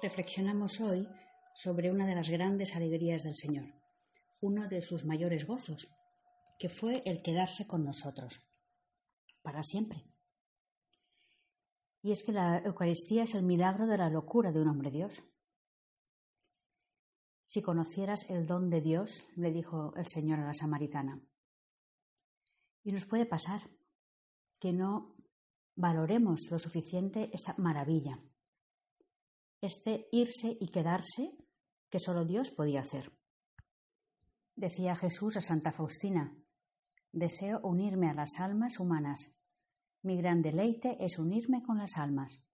Reflexionamos hoy sobre una de las grandes alegrías del Señor, uno de sus mayores gozos, que fue el quedarse con nosotros, para siempre. Y es que la Eucaristía es el milagro de la locura de un hombre Dios. Si conocieras el don de Dios, le dijo el Señor a la samaritana. Y nos puede pasar que no valoremos lo suficiente esta maravilla, este irse y quedarse que solo Dios podía hacer. Decía Jesús a Santa Faustina, deseo unirme a las almas humanas. Mi gran deleite es unirme con las almas.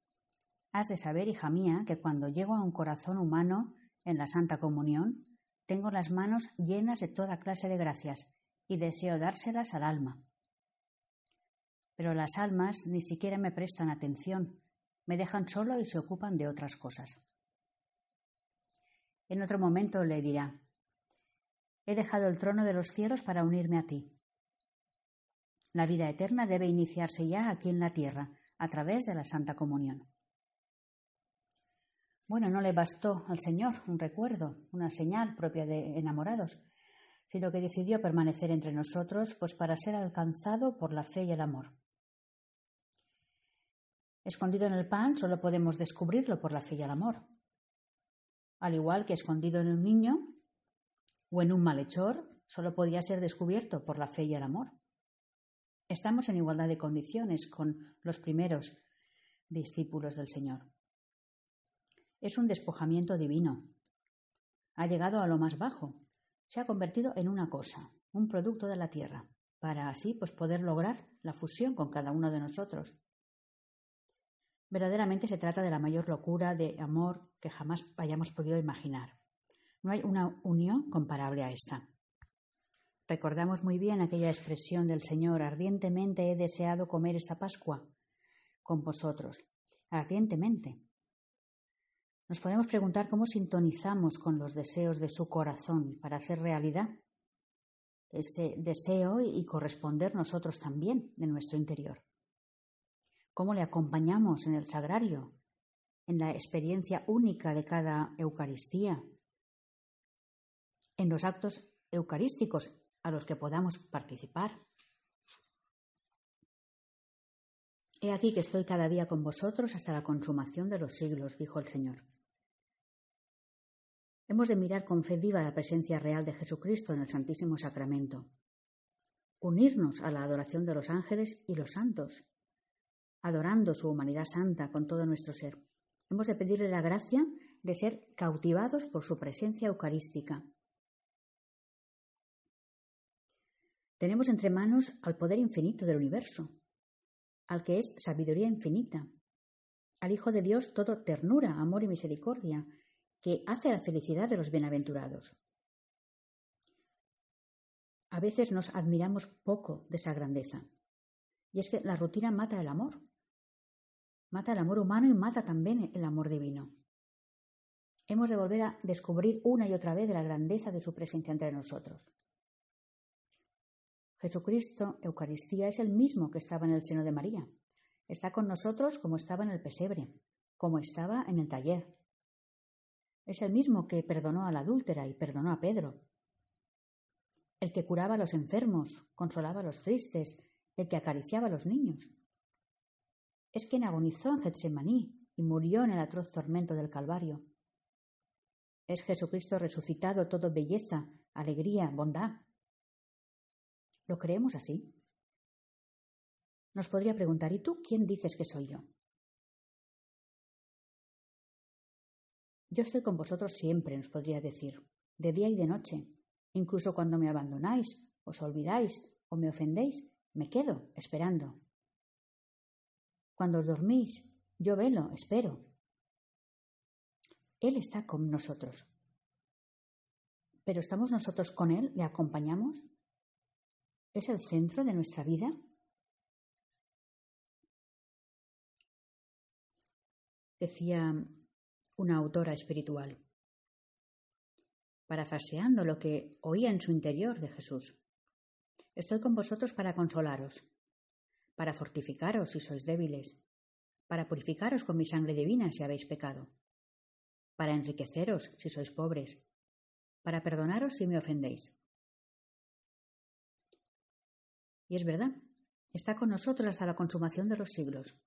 Has de saber, hija mía, que cuando llego a un corazón humano en la Santa Comunión, tengo las manos llenas de toda clase de gracias y deseo dárselas al alma. Pero las almas ni siquiera me prestan atención, me dejan solo y se ocupan de otras cosas. En otro momento le dirá, he dejado el trono de los cielos para unirme a ti. La vida eterna debe iniciarse ya aquí en la tierra, a través de la Santa Comunión. Bueno, no le bastó al Señor un recuerdo, una señal propia de enamorados, sino que decidió permanecer entre nosotros, pues para ser alcanzado por la fe y el amor. Escondido en el pan solo podemos descubrirlo por la fe y el amor. Al igual que escondido en un niño o en un malhechor, solo podía ser descubierto por la fe y el amor. Estamos en igualdad de condiciones con los primeros discípulos del Señor. Es un despojamiento divino. Ha llegado a lo más bajo. Se ha convertido en una cosa, un producto de la tierra, para así pues poder lograr la fusión con cada uno de nosotros Verdaderamente se trata de la mayor locura de amor que jamás hayamos podido imaginar. No hay una unión comparable a esta. Recordamos muy bien aquella expresión del Señor, ardientemente he deseado comer esta Pascua con vosotros, ardientemente. Nos podemos preguntar cómo sintonizamos con los deseos de su corazón para hacer realidad ese deseo y corresponder nosotros también de nuestro interior cómo le acompañamos en el sagrario, en la experiencia única de cada Eucaristía, en los actos eucarísticos a los que podamos participar. He aquí que estoy cada día con vosotros hasta la consumación de los siglos, dijo el Señor. Hemos de mirar con fe viva la presencia real de Jesucristo en el Santísimo Sacramento, unirnos a la adoración de los ángeles y los santos, adorando su humanidad santa con todo nuestro ser. Hemos de pedirle la gracia de ser cautivados por su presencia eucarística. Tenemos entre manos al poder infinito del universo, al que es sabiduría infinita, al Hijo de Dios todo ternura, amor y misericordia, que hace la felicidad de los bienaventurados. A veces nos admiramos poco de esa grandeza, y es que la rutina mata el amor. Mata el amor humano y mata también el amor divino. Hemos de volver a descubrir una y otra vez la grandeza de su presencia entre nosotros. Jesucristo, Eucaristía, es el mismo que estaba en el seno de María. Está con nosotros como estaba en el pesebre, como estaba en el taller. Es el mismo que perdonó a la adúltera y perdonó a Pedro. El que curaba a los enfermos, consolaba a los tristes, el que acariciaba a los niños es quien agonizó en Getsemaní y murió en el atroz tormento del Calvario. Es Jesucristo resucitado todo belleza, alegría, bondad. ¿Lo creemos así? Nos podría preguntar, ¿y tú quién dices que soy yo? Yo estoy con vosotros siempre, nos podría decir, de día y de noche. Incluso cuando me abandonáis, os olvidáis o me ofendéis, me quedo esperando. Cuando os dormís, yo velo, espero. Él está con nosotros. ¿Pero estamos nosotros con Él? ¿Le acompañamos? ¿Es el centro de nuestra vida? Decía una autora espiritual, parafraseando lo que oía en su interior de Jesús. Estoy con vosotros para consolaros, para fortificaros si sois débiles, para purificaros con mi sangre divina si habéis pecado. para enriqueceros si sois pobres, para perdonaros si me ofendéis. Y es verdad, está con nosotros hasta la consumación de los siglos.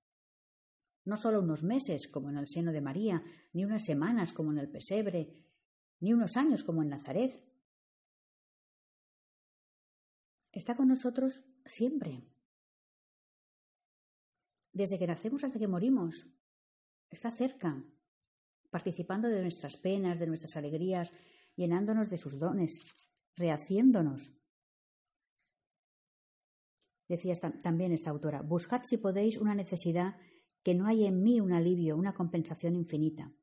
No solo unos meses, como en el seno de María, ni unas semanas, como en el pesebre, ni unos años, como en Nazaret. Está con nosotros siempre. Desde que nacemos hasta que morimos. Está cerca, participando de nuestras penas, de nuestras alegrías, llenándonos de sus dones, rehaciéndonos. Decía también esta autora, buscad si podéis una necesidad que no hay en mí un alivio, una compensación infinita.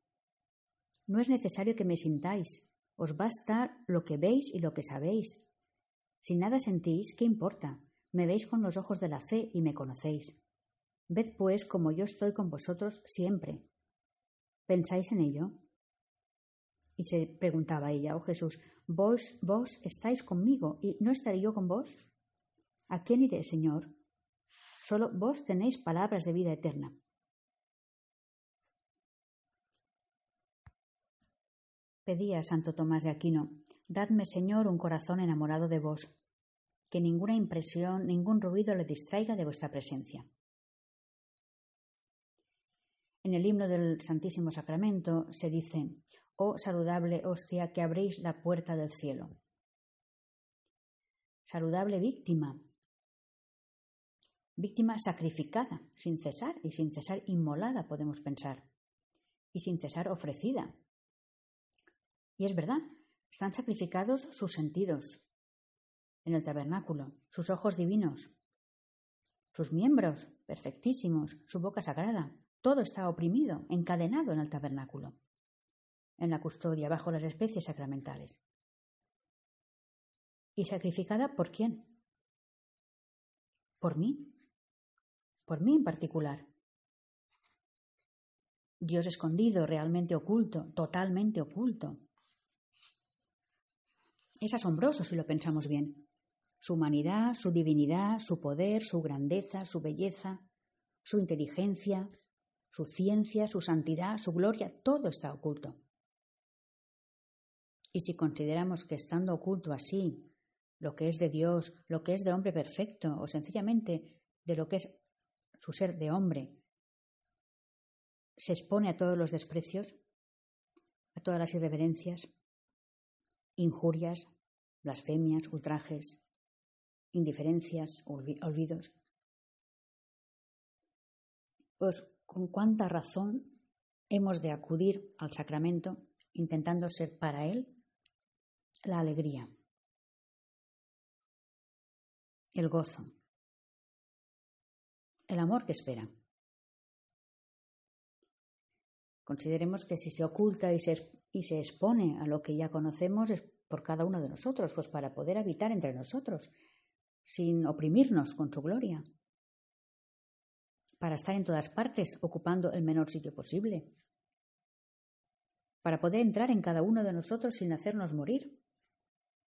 No es necesario que me sintáis, os basta lo que veis y lo que sabéis. Si nada sentís, ¿qué importa? Me veis con los ojos de la fe y me conocéis. Ved pues como yo estoy con vosotros siempre. ¿Pensáis en ello? Y se preguntaba ella, oh Jesús, vos, vos estáis conmigo y no estaré yo con vos. ¿A quién iré, Señor? Solo vos tenéis palabras de vida eterna. Pedía Santo Tomás de Aquino, Dadme, Señor, un corazón enamorado de vos, que ninguna impresión, ningún ruido le distraiga de vuestra presencia. En el himno del Santísimo Sacramento se dice, Oh saludable hostia que abréis la puerta del cielo. Saludable víctima. Víctima sacrificada, sin cesar, y sin cesar inmolada, podemos pensar, y sin cesar ofrecida. Y es verdad, están sacrificados sus sentidos en el tabernáculo, sus ojos divinos, sus miembros perfectísimos, su boca sagrada, todo está oprimido, encadenado en el tabernáculo, en la custodia, bajo las especies sacramentales. ¿Y sacrificada por quién? Por mí. Por mí en particular. Dios escondido, realmente oculto, totalmente oculto. Es asombroso si lo pensamos bien. Su humanidad, su divinidad, su poder, su grandeza, su belleza, su inteligencia, su ciencia, su santidad, su gloria, todo está oculto. Y si consideramos que estando oculto así, lo que es de Dios, lo que es de hombre perfecto, o sencillamente de lo que es su ser de hombre, se expone a todos los desprecios, a todas las irreverencias, injurias, blasfemias, ultrajes, indiferencias, olvidos. Pues con cuánta razón hemos de acudir al sacramento intentando ser para Él la alegría, el gozo, el amor que espera. Consideremos que si se oculta y se, y se expone a lo que ya conocemos es por cada uno de nosotros, pues para poder habitar entre nosotros, sin oprimirnos con su gloria para estar en todas partes, ocupando el menor sitio posible, para poder entrar en cada uno de nosotros sin hacernos morir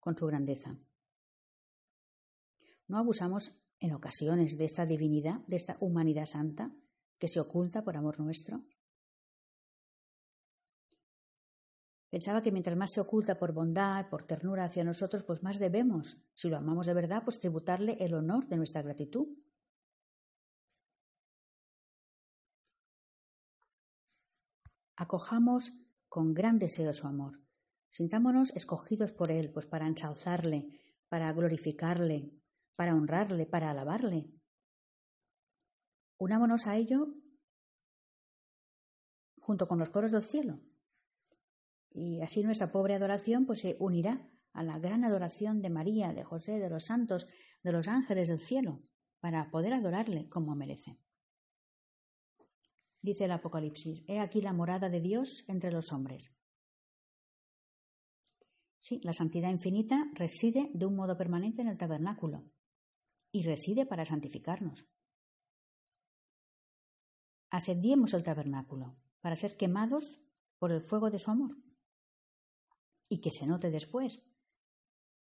con su grandeza. ¿No abusamos en ocasiones de esta divinidad, de esta humanidad santa que se oculta por amor nuestro? Pensaba que mientras más se oculta por bondad, por ternura hacia nosotros, pues más debemos, si lo amamos de verdad, pues tributarle el honor de nuestra gratitud. Acojamos con gran deseo su amor. Sintámonos escogidos por Él, pues para ensalzarle, para glorificarle, para honrarle, para alabarle. Unámonos a ello junto con los coros del cielo. Y así nuestra pobre adoración pues se unirá a la gran adoración de María, de José, de los santos, de los ángeles del cielo, para poder adorarle como merece. Dice el Apocalipsis, he aquí la morada de Dios entre los hombres. Sí, la santidad infinita reside de un modo permanente en el tabernáculo y reside para santificarnos. Asediemos el tabernáculo para ser quemados por el fuego de su amor y que se note después,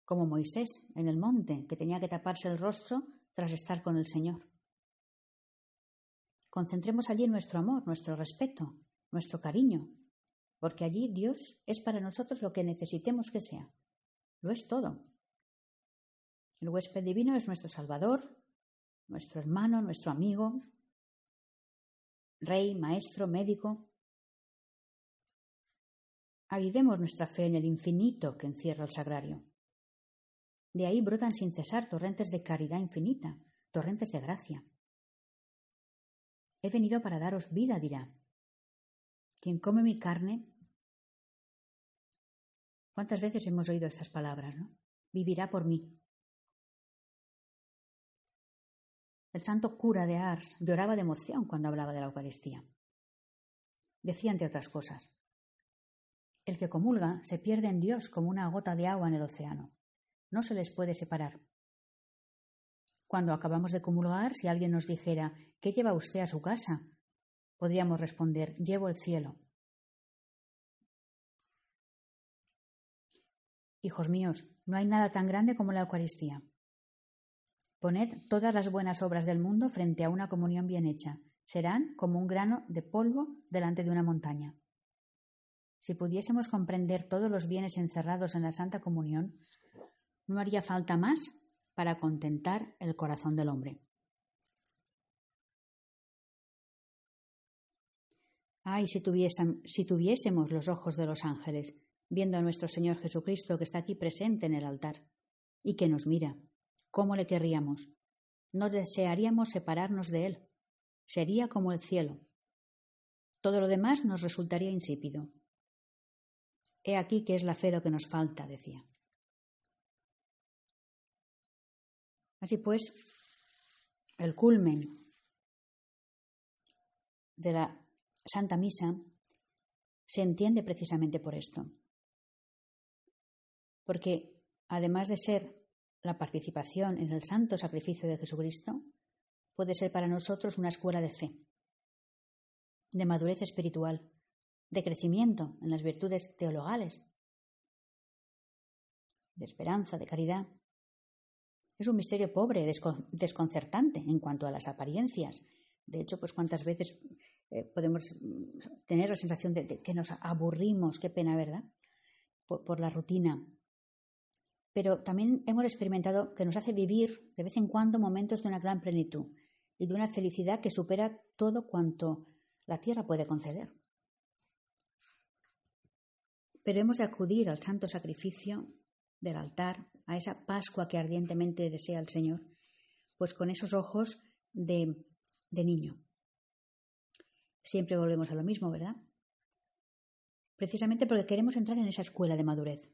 como Moisés en el monte, que tenía que taparse el rostro tras estar con el Señor. Concentremos allí nuestro amor, nuestro respeto, nuestro cariño, porque allí Dios es para nosotros lo que necesitemos que sea. Lo es todo. El huésped divino es nuestro Salvador, nuestro hermano, nuestro amigo, rey, maestro, médico. Avivemos nuestra fe en el infinito que encierra el sagrario. De ahí brotan sin cesar torrentes de caridad infinita, torrentes de gracia. He venido para daros vida, dirá. Quien come mi carne. ¿Cuántas veces hemos oído estas palabras? Vivirá por mí. El santo cura de Ars lloraba de emoción cuando hablaba de la Eucaristía. Decía, entre otras cosas, el que comulga se pierde en Dios como una gota de agua en el océano. No se les puede separar. Cuando acabamos de comulgar, si alguien nos dijera, ¿qué lleva usted a su casa? Podríamos responder, llevo el cielo. Hijos míos, no hay nada tan grande como la Eucaristía. Poned todas las buenas obras del mundo frente a una comunión bien hecha. Serán como un grano de polvo delante de una montaña. Si pudiésemos comprender todos los bienes encerrados en la Santa Comunión, no haría falta más para contentar el corazón del hombre. Ay, si, si tuviésemos los ojos de los ángeles, viendo a nuestro Señor Jesucristo que está aquí presente en el altar y que nos mira ¿Cómo le querríamos? No desearíamos separarnos de él. Sería como el cielo. Todo lo demás nos resultaría insípido. He aquí que es la fe lo que nos falta, decía. Así pues, el culmen de la Santa Misa se entiende precisamente por esto. Porque además de ser la participación en el santo sacrificio de Jesucristo puede ser para nosotros una escuela de fe, de madurez espiritual, de crecimiento en las virtudes teologales, de esperanza, de caridad. Es un misterio pobre, desconcertante en cuanto a las apariencias. De hecho, pues cuántas veces eh, podemos tener la sensación de, que nos aburrimos, qué pena, ¿verdad? por la rutina, pero también hemos experimentado que nos hace vivir de vez en cuando momentos de una gran plenitud y de una felicidad que supera todo cuanto la tierra puede conceder. Pero hemos de acudir al santo sacrificio del altar, a esa Pascua que ardientemente desea el Señor, pues con esos ojos de, de niño. Siempre volvemos a lo mismo, ¿verdad? Precisamente porque queremos entrar en esa escuela de madurez.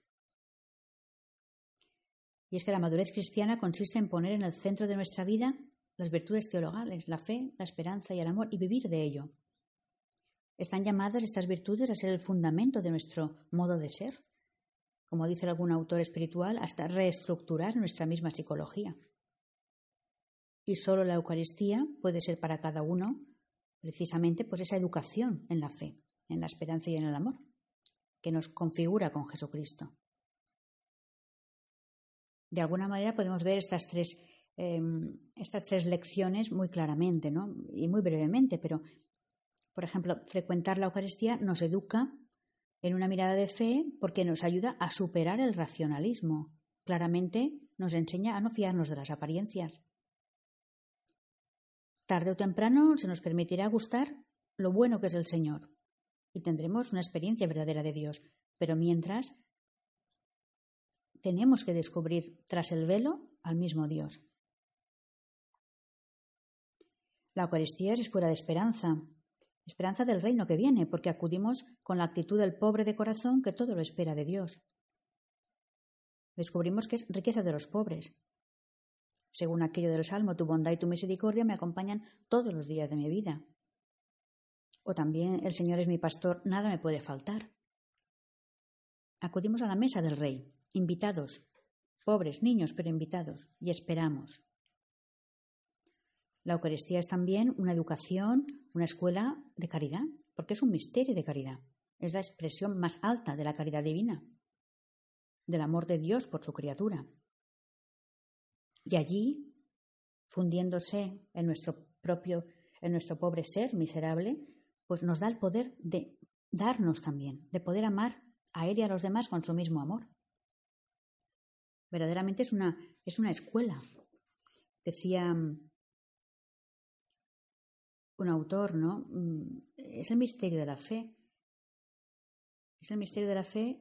Y es que la madurez cristiana consiste en poner en el centro de nuestra vida las virtudes teologales, la fe, la esperanza y el amor, y vivir de ello. Están llamadas estas virtudes a ser el fundamento de nuestro modo de ser, como dice algún autor espiritual, hasta reestructurar nuestra misma psicología. Y solo la Eucaristía puede ser para cada uno precisamente pues esa educación en la fe, en la esperanza y en el amor, que nos configura con Jesucristo de alguna manera podemos ver estas tres, em, estas tres lecciones muy claramente ¿no? y muy brevemente, pero, por ejemplo, frecuentar la Eucaristía nos educa en una mirada de fe porque nos ayuda a superar el racionalismo. Claramente nos enseña a no fiarnos de las apariencias. Tarde o temprano se nos permitirá gustar lo bueno que es el Señor y tendremos una experiencia verdadera de Dios, pero mientras tenemos que descubrir tras el velo al mismo Dios. La Eucaristía es escuela de esperanza, esperanza del reino que viene, porque acudimos con la actitud del pobre de corazón que todo lo espera de Dios. Descubrimos que es riqueza de los pobres. Según aquello del Salmo, tu bondad y tu misericordia me acompañan todos los días de mi vida. O también el Señor es mi pastor, nada me puede faltar. Acudimos a la mesa del Rey, invitados, pobres, niños, pero invitados, y esperamos. La Eucaristía es también una educación, una escuela de caridad, porque es un misterio de caridad. Es la expresión más alta de la caridad divina, del amor de Dios por su criatura. Y allí, fundiéndose en nuestro propio, en nuestro pobre ser miserable, pues nos da el poder de darnos también, de poder amar a Él y a los demás con su mismo amor. Verdaderamente es una, es una escuela. Decía un autor, ¿no? Mm, es el misterio de la fe. Es el misterio de la fe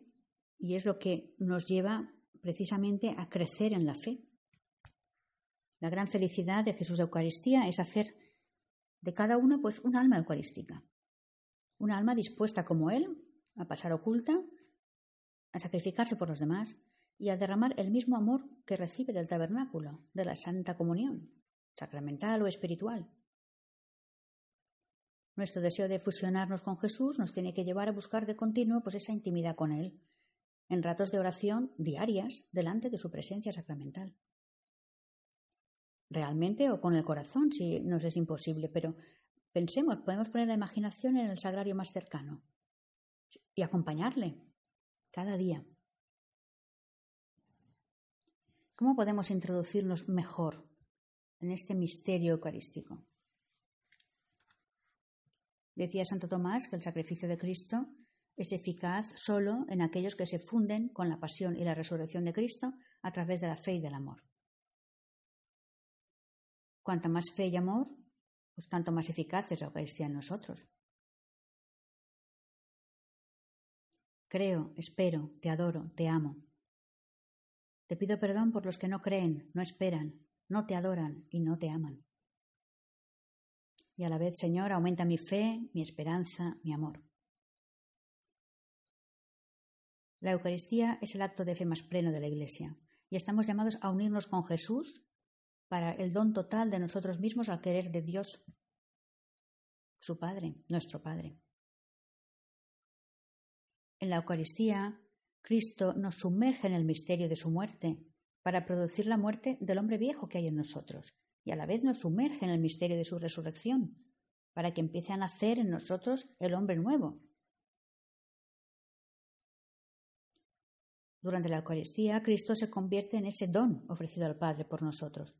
y es lo que nos lleva precisamente a crecer en la fe. La gran felicidad de Jesús de Eucaristía es hacer de cada uno pues un alma eucarística. Una alma dispuesta como Él a pasar oculta, a sacrificarse por los demás y a derramar el mismo amor que recibe del tabernáculo, de la Santa Comunión, sacramental o espiritual. Nuestro deseo de fusionarnos con Jesús nos tiene que llevar a buscar de continuo pues esa intimidad con Él, en ratos de oración diarias delante de su presencia sacramental. Realmente o con el corazón, si nos es imposible, pero pensemos, podemos poner la imaginación en el sagrario más cercano y acompañarle cada día. ¿Cómo podemos introducirnos mejor en este misterio eucarístico? Decía Santo Tomás que el sacrificio de Cristo es eficaz solo en aquellos que se funden con la pasión y la resurrección de Cristo a través de la fe y del amor. Cuanta más fe y amor, pues tanto más eficaz es la Eucaristía en nosotros. Creo, espero, te adoro, te amo. Te pido perdón por los que no creen, no esperan, no te adoran y no te aman y a la vez, Señor, aumenta mi fe, mi esperanza, mi amor. La Eucaristía es el acto de fe más pleno de la Iglesia y estamos llamados a unirnos con Jesús para el don total de nosotros mismos al querer de Dios, su Padre, nuestro Padre. En la Eucaristía, Cristo nos sumerge en el misterio de su muerte para producir la muerte del hombre viejo que hay en nosotros y a la vez nos sumerge en el misterio de su resurrección, para que empiece a nacer en nosotros el hombre nuevo. Durante la Eucaristía, Cristo se convierte en ese don ofrecido al Padre por nosotros.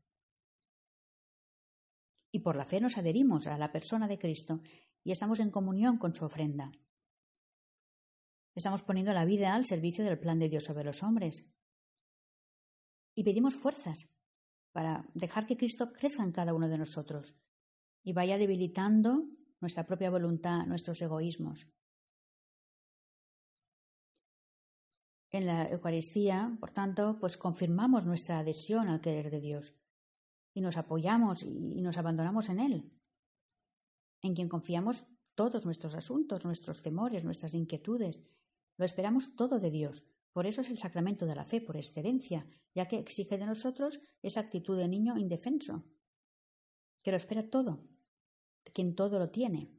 Y por la fe nos adherimos a la persona de Cristo y estamos en comunión con su ofrenda. Estamos poniendo la vida al servicio del plan de Dios sobre los hombres. Y pedimos fuerzas para dejar que Cristo crezca en cada uno de nosotros y vaya debilitando nuestra propia voluntad, nuestros egoísmos. En la Eucaristía, por tanto, pues confirmamos nuestra adhesión al querer de Dios y nos apoyamos y nos abandonamos en Él, en quien confiamos todos nuestros asuntos, nuestros temores, nuestras inquietudes. Lo esperamos todo de Dios, por eso es el sacramento de la fe por excelencia, ya que exige de nosotros esa actitud de niño indefenso, que lo espera todo, quien todo lo tiene,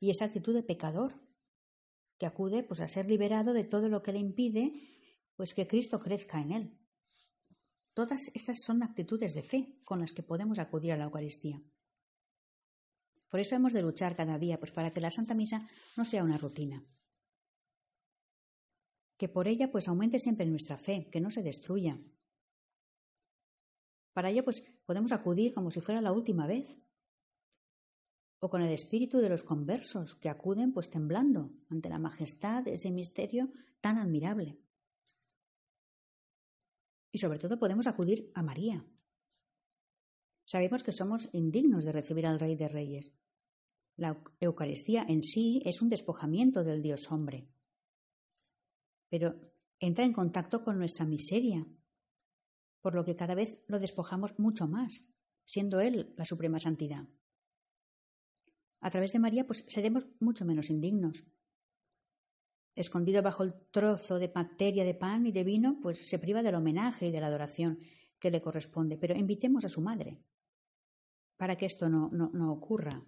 y esa actitud de pecador, que acude pues a ser liberado de todo lo que le impide pues que Cristo crezca en él. Todas estas son actitudes de fe con las que podemos acudir a la Eucaristía. Por eso hemos de luchar cada día, pues para que la Santa Misa no sea una rutina, que por ella pues aumente siempre nuestra fe, que no se destruya. Para ello pues podemos acudir como si fuera la última vez, o con el espíritu de los conversos que acuden pues temblando ante la majestad de ese misterio tan admirable. Y sobre todo podemos acudir a María. Sabemos que somos indignos de recibir al Rey de Reyes. La Eucaristía en sí es un despojamiento del Dios hombre pero entra en contacto con nuestra miseria, por lo que cada vez lo despojamos mucho más, siendo Él la suprema santidad. A través de María, pues seremos mucho menos indignos. Escondido bajo el trozo de materia de pan y de vino, pues se priva del homenaje y de la adoración que le corresponde. Pero invitemos a su madre para que esto no, no, no ocurra.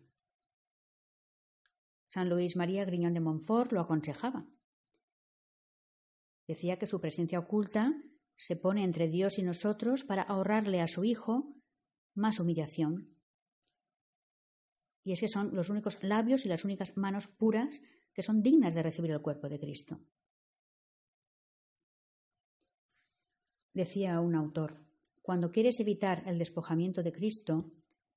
San Luis María Griñón de Montfort lo aconsejaba. Decía que su presencia oculta se pone entre Dios y nosotros para ahorrarle a su Hijo más humillación. Y es que son los únicos labios y las únicas manos puras que son dignas de recibir el cuerpo de Cristo. Decía un autor, cuando quieres evitar el despojamiento de Cristo,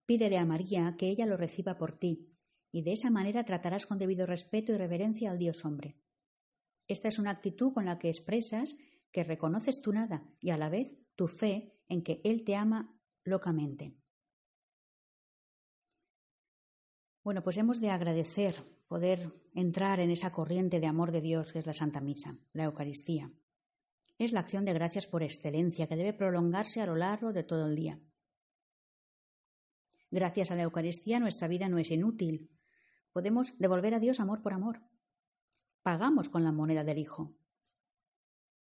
pídele a María que ella lo reciba por ti y de esa manera tratarás con debido respeto y reverencia al Dios hombre. Esta es una actitud con la que expresas que reconoces tu nada y a la vez tu fe en que Él te ama locamente. Bueno, pues hemos de agradecer poder entrar en esa corriente de amor de Dios que es la Santa Misa, la Eucaristía. Es la acción de gracias por excelencia que debe prolongarse a lo largo de todo el día. Gracias a la Eucaristía nuestra vida no es inútil. Podemos devolver a Dios amor por amor. Pagamos con la moneda del Hijo.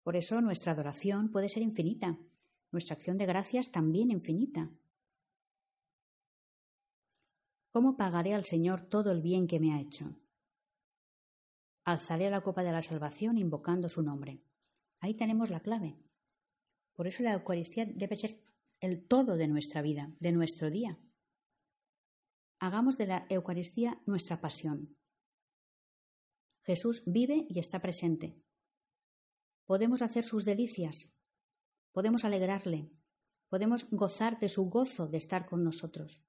Por eso nuestra adoración puede ser infinita, nuestra acción de gracias también infinita. ¿Cómo pagaré al Señor todo el bien que me ha hecho? Alzaré la copa de la salvación invocando su nombre. Ahí tenemos la clave. Por eso la Eucaristía debe ser el todo de nuestra vida, de nuestro día. Hagamos de la Eucaristía nuestra pasión. Jesús vive y está presente. Podemos hacer sus delicias, podemos alegrarle, podemos gozar de su gozo de estar con nosotros.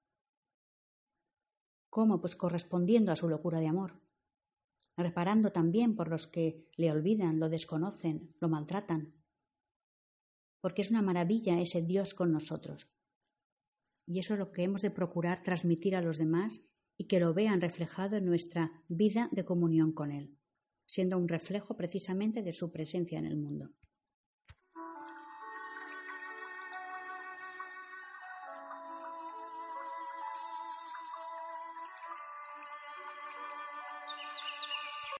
¿Cómo? Pues correspondiendo a su locura de amor, reparando también por los que le olvidan, lo desconocen, lo maltratan. Porque es una maravilla ese Dios con nosotros. Y eso es lo que hemos de procurar transmitir a los demás y que lo vean reflejado en nuestra vida de comunión con Él, siendo un reflejo precisamente de su presencia en el mundo.